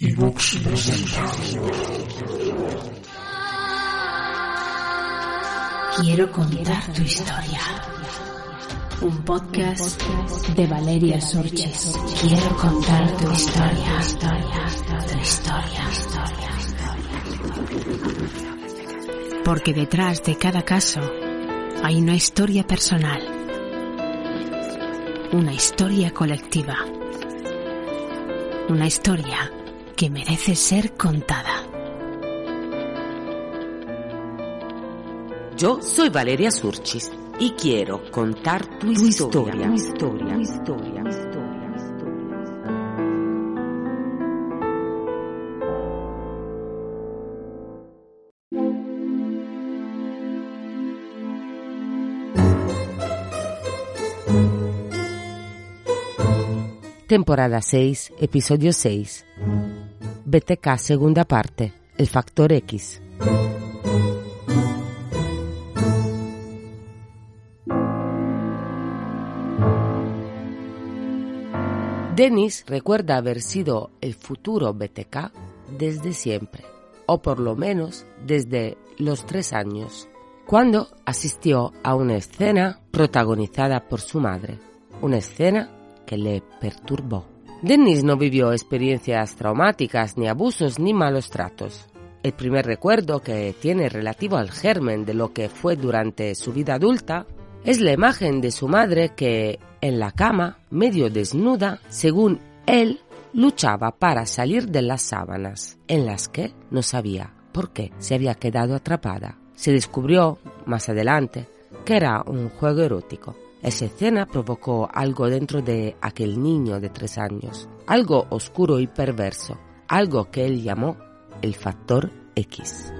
Evox presenta. Quiero contar tu historia. Un podcast de Valeria Sorches. Quiero contar tu historia, historia, tu historia, historia, historia. Porque detrás de cada caso hay una historia personal. Una historia colectiva. Una historia que merece ser contada. Yo soy Valeria Surchis y quiero contar tu, historia. Tu historia, tu historia, tu historia. Temporada 6, episodio 6. BTK segunda parte, el factor X. Dennis recuerda haber sido el futuro BTK desde siempre, o por lo menos desde los tres años, cuando asistió a una escena protagonizada por su madre, una escena que le perturbó. Dennis no vivió experiencias traumáticas, ni abusos, ni malos tratos. El primer recuerdo que tiene relativo al germen de lo que fue durante su vida adulta es la imagen de su madre que, en la cama, medio desnuda, según él, luchaba para salir de las sábanas, en las que no sabía por qué se había quedado atrapada. Se descubrió, más adelante, que era un juego erótico. Esa escena provocó algo dentro de aquel niño de tres años, algo oscuro y perverso, algo que él llamó el factor X.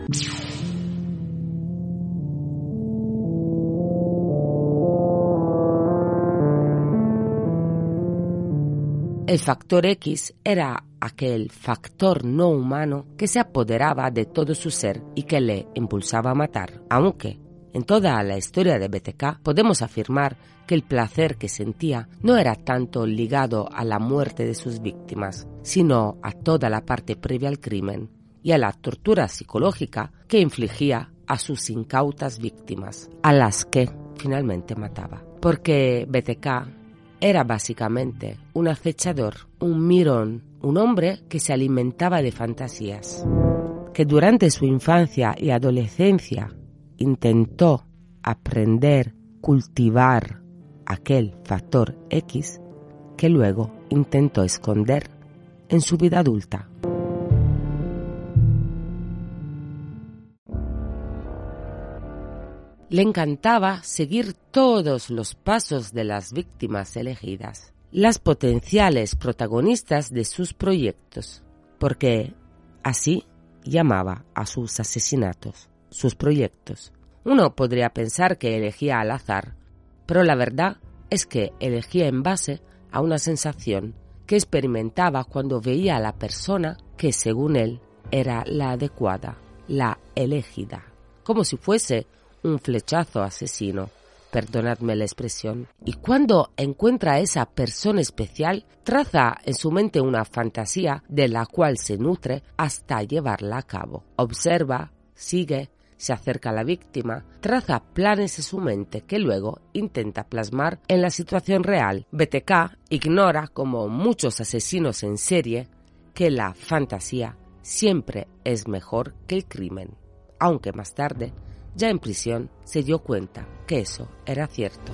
El factor X era aquel factor no humano que se apoderaba de todo su ser y que le impulsaba a matar, aunque en toda la historia de BTK podemos afirmar que el placer que sentía no era tanto ligado a la muerte de sus víctimas, sino a toda la parte previa al crimen y a la tortura psicológica que infligía a sus incautas víctimas, a las que finalmente mataba. Porque BTK era básicamente un acechador, un mirón, un hombre que se alimentaba de fantasías, que durante su infancia y adolescencia intentó aprender, cultivar aquel factor X que luego intentó esconder en su vida adulta. Le encantaba seguir todos los pasos de las víctimas elegidas, las potenciales protagonistas de sus proyectos, porque así llamaba a sus asesinatos, sus proyectos. Uno podría pensar que elegía al azar, pero la verdad es que elegía en base a una sensación que experimentaba cuando veía a la persona que según él era la adecuada, la elegida, como si fuese un flechazo asesino, perdonadme la expresión, y cuando encuentra a esa persona especial, traza en su mente una fantasía de la cual se nutre hasta llevarla a cabo. Observa, sigue, se acerca a la víctima, traza planes en su mente que luego intenta plasmar en la situación real. BTK ignora, como muchos asesinos en serie, que la fantasía siempre es mejor que el crimen, aunque más tarde ya en prisión, se dio cuenta que eso era cierto.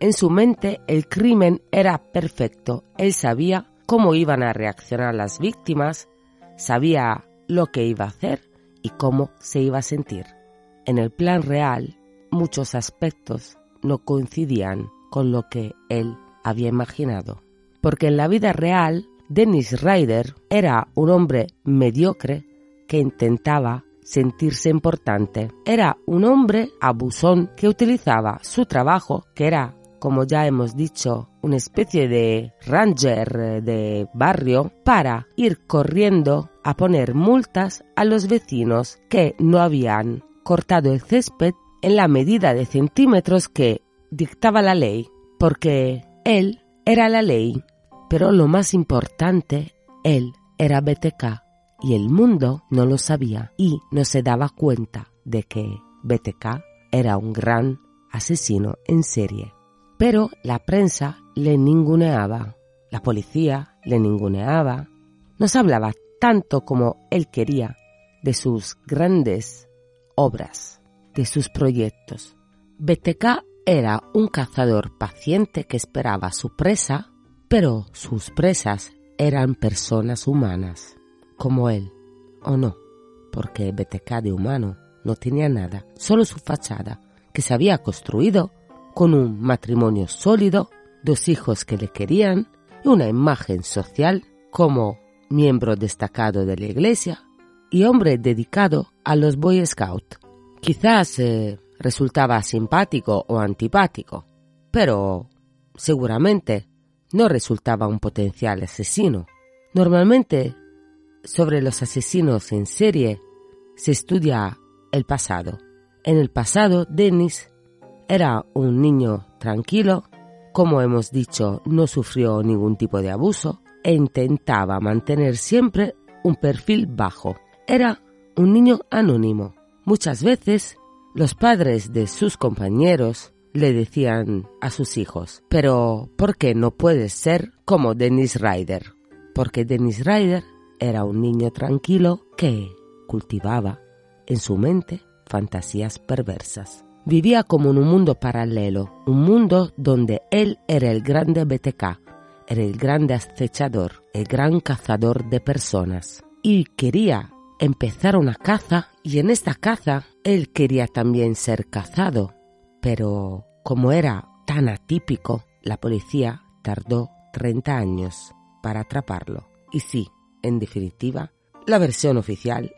En su mente el crimen era perfecto. Él sabía cómo iban a reaccionar las víctimas, sabía lo que iba a hacer y cómo se iba a sentir. En el plan real, muchos aspectos no coincidían con lo que él había imaginado. Porque en la vida real, Dennis Ryder era un hombre mediocre que intentaba sentirse importante. Era un hombre abusón que utilizaba su trabajo, que era como ya hemos dicho, una especie de ranger de barrio para ir corriendo a poner multas a los vecinos que no habían cortado el césped en la medida de centímetros que dictaba la ley, porque él era la ley, pero lo más importante, él era BTK y el mundo no lo sabía y no se daba cuenta de que BTK era un gran asesino en serie. Pero la prensa le ninguneaba, la policía le ninguneaba, nos hablaba tanto como él quería de sus grandes obras, de sus proyectos. BTK era un cazador paciente que esperaba su presa, pero sus presas eran personas humanas, como él, o no, porque BTK de humano no tenía nada, solo su fachada, que se había construido con un matrimonio sólido, dos hijos que le querían y una imagen social como miembro destacado de la iglesia y hombre dedicado a los Boy Scouts. Quizás eh, resultaba simpático o antipático, pero seguramente no resultaba un potencial asesino. Normalmente, sobre los asesinos en serie se estudia el pasado. En el pasado, Dennis era un niño tranquilo, como hemos dicho, no sufrió ningún tipo de abuso e intentaba mantener siempre un perfil bajo. Era un niño anónimo. Muchas veces los padres de sus compañeros le decían a sus hijos, pero ¿por qué no puedes ser como Dennis Ryder? Porque Dennis Ryder era un niño tranquilo que cultivaba en su mente fantasías perversas. Vivía como en un mundo paralelo, un mundo donde él era el grande BTK, era el grande acechador, el gran cazador de personas. Y quería empezar una caza y en esta caza él quería también ser cazado. Pero como era tan atípico, la policía tardó 30 años para atraparlo. Y sí, en definitiva, la versión oficial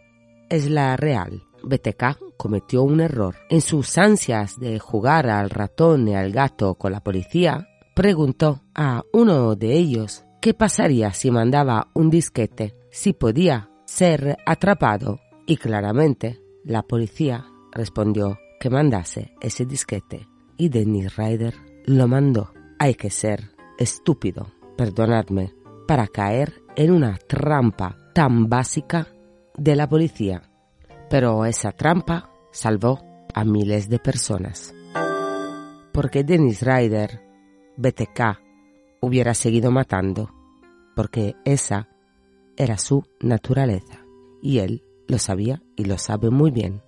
es la real. BTK cometió un error. En sus ansias de jugar al ratón y al gato con la policía, preguntó a uno de ellos qué pasaría si mandaba un disquete, si podía ser atrapado. Y claramente la policía respondió que mandase ese disquete. Y Dennis Ryder lo mandó. Hay que ser estúpido, perdonadme, para caer en una trampa tan básica de la policía. Pero esa trampa salvó a miles de personas. Porque Dennis Ryder, BTK, hubiera seguido matando, porque esa era su naturaleza, y él lo sabía y lo sabe muy bien.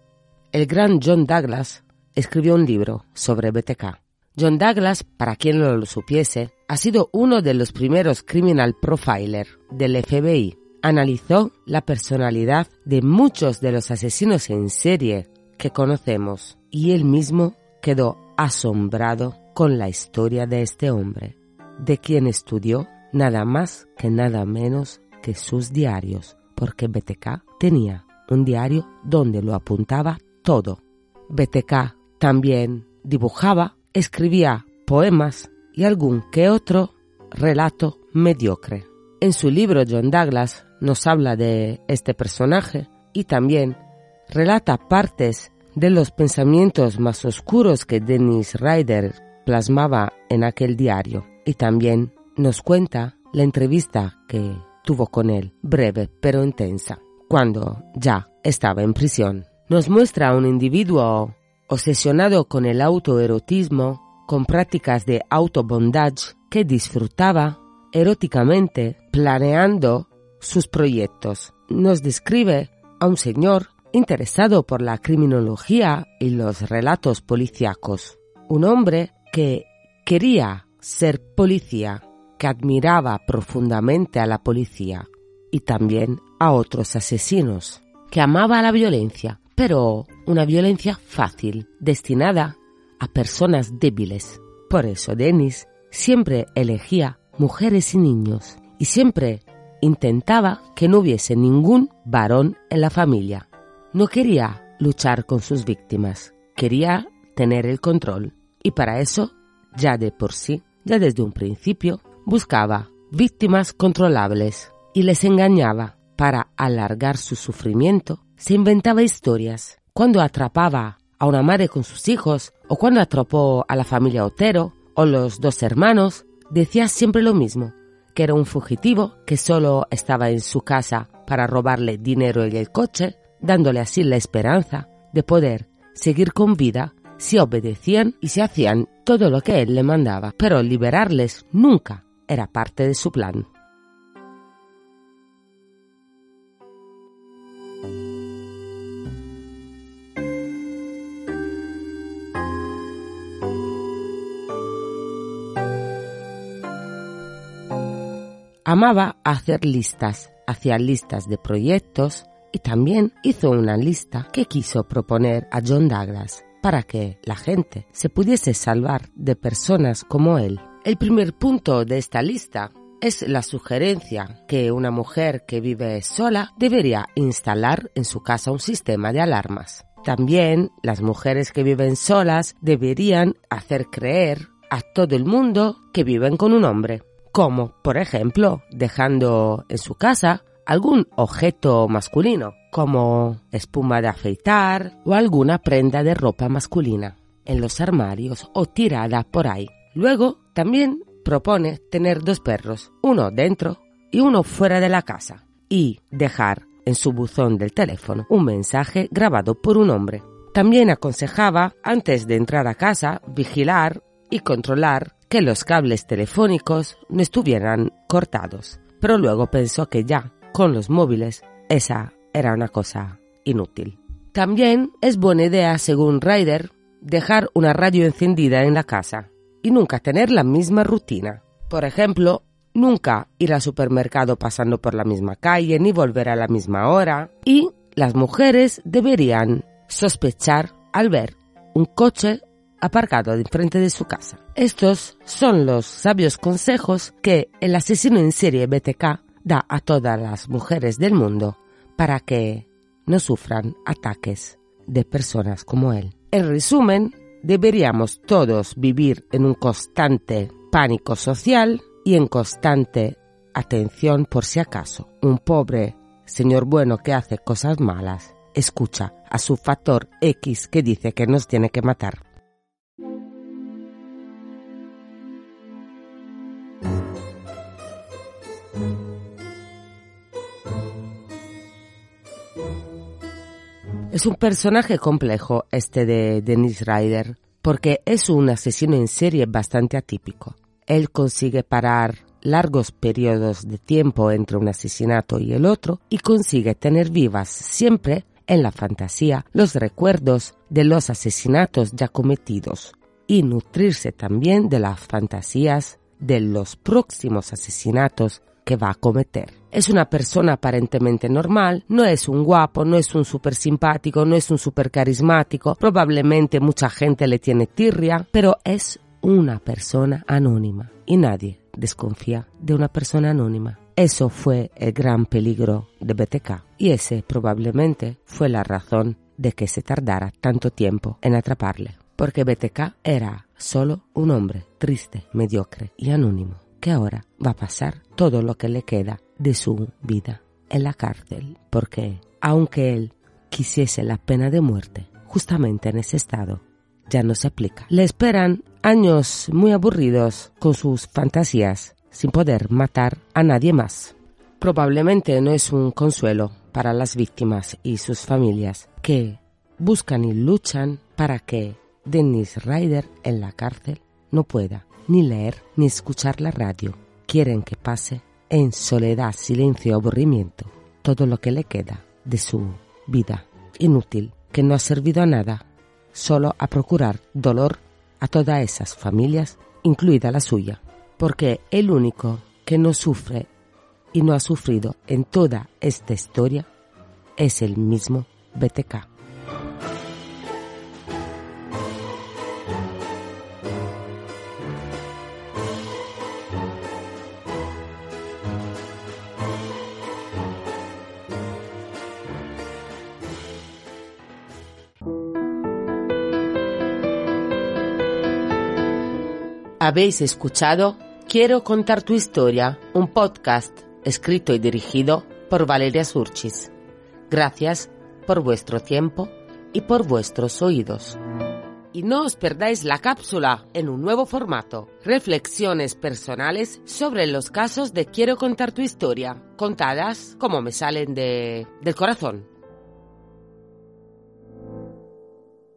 El gran John Douglas escribió un libro sobre BTK. John Douglas, para quien no lo supiese, ha sido uno de los primeros criminal profiler del FBI. Analizó la personalidad de muchos de los asesinos en serie que conocemos y él mismo quedó asombrado con la historia de este hombre, de quien estudió nada más que nada menos que sus diarios, porque BTK tenía un diario donde lo apuntaba todo. BTK también dibujaba, escribía poemas y algún que otro relato mediocre. En su libro John Douglas nos habla de este personaje y también relata partes de los pensamientos más oscuros que Dennis Ryder plasmaba en aquel diario y también nos cuenta la entrevista que tuvo con él, breve pero intensa, cuando ya estaba en prisión. Nos muestra a un individuo obsesionado con el autoerotismo, con prácticas de autobondage que disfrutaba eróticamente planeando sus proyectos. Nos describe a un señor interesado por la criminología y los relatos policíacos. Un hombre que quería ser policía, que admiraba profundamente a la policía y también a otros asesinos, que amaba la violencia, pero una violencia fácil, destinada a personas débiles. Por eso Dennis siempre elegía mujeres y niños y siempre intentaba que no hubiese ningún varón en la familia. No quería luchar con sus víctimas, quería tener el control y para eso ya de por sí, ya desde un principio, buscaba víctimas controlables y les engañaba para alargar su sufrimiento. Se inventaba historias. Cuando atrapaba a una madre con sus hijos o cuando atrapó a la familia Otero o los dos hermanos, decía siempre lo mismo, que era un fugitivo que solo estaba en su casa para robarle dinero y el coche, dándole así la esperanza de poder seguir con vida si obedecían y si hacían todo lo que él le mandaba, pero liberarles nunca era parte de su plan. Amaba hacer listas, hacía listas de proyectos y también hizo una lista que quiso proponer a John Douglas para que la gente se pudiese salvar de personas como él. El primer punto de esta lista es la sugerencia que una mujer que vive sola debería instalar en su casa un sistema de alarmas. También las mujeres que viven solas deberían hacer creer a todo el mundo que viven con un hombre como por ejemplo dejando en su casa algún objeto masculino, como espuma de afeitar o alguna prenda de ropa masculina, en los armarios o tirada por ahí. Luego también propone tener dos perros, uno dentro y uno fuera de la casa, y dejar en su buzón del teléfono un mensaje grabado por un hombre. También aconsejaba, antes de entrar a casa, vigilar y controlar que los cables telefónicos no estuvieran cortados, pero luego pensó que ya, con los móviles, esa era una cosa inútil. También es buena idea, según Ryder, dejar una radio encendida en la casa y nunca tener la misma rutina. Por ejemplo, nunca ir al supermercado pasando por la misma calle ni volver a la misma hora. Y las mujeres deberían sospechar al ver un coche aparcado frente de su casa. Estos son los sabios consejos que el asesino en serie BTK da a todas las mujeres del mundo para que no sufran ataques de personas como él. En resumen, deberíamos todos vivir en un constante pánico social y en constante atención por si acaso un pobre señor bueno que hace cosas malas escucha a su factor X que dice que nos tiene que matar. Es un personaje complejo este de Dennis Ryder, porque es un asesino en serie bastante atípico. Él consigue parar largos periodos de tiempo entre un asesinato y el otro y consigue tener vivas siempre en la fantasía los recuerdos de los asesinatos ya cometidos y nutrirse también de las fantasías de los próximos asesinatos que va a cometer. Es una persona aparentemente normal, no es un guapo, no es un súper simpático, no es un súper carismático, probablemente mucha gente le tiene tirria, pero es una persona anónima y nadie desconfía de una persona anónima. Eso fue el gran peligro de BTK y ese probablemente fue la razón de que se tardara tanto tiempo en atraparle, porque BTK era solo un hombre triste, mediocre y anónimo que ahora va a pasar todo lo que le queda de su vida en la cárcel, porque aunque él quisiese la pena de muerte, justamente en ese estado ya no se aplica. Le esperan años muy aburridos con sus fantasías, sin poder matar a nadie más. Probablemente no es un consuelo para las víctimas y sus familias que buscan y luchan para que Dennis Ryder en la cárcel no pueda ni leer ni escuchar la radio. Quieren que pase en soledad, silencio y aburrimiento todo lo que le queda de su vida inútil, que no ha servido a nada, solo a procurar dolor a todas esas familias, incluida la suya, porque el único que no sufre y no ha sufrido en toda esta historia es el mismo BTK. Habéis escuchado Quiero contar tu historia, un podcast escrito y dirigido por Valeria Surchis. Gracias por vuestro tiempo y por vuestros oídos. Y no os perdáis la cápsula en un nuevo formato. Reflexiones personales sobre los casos de Quiero contar tu historia, contadas como me salen de, del corazón.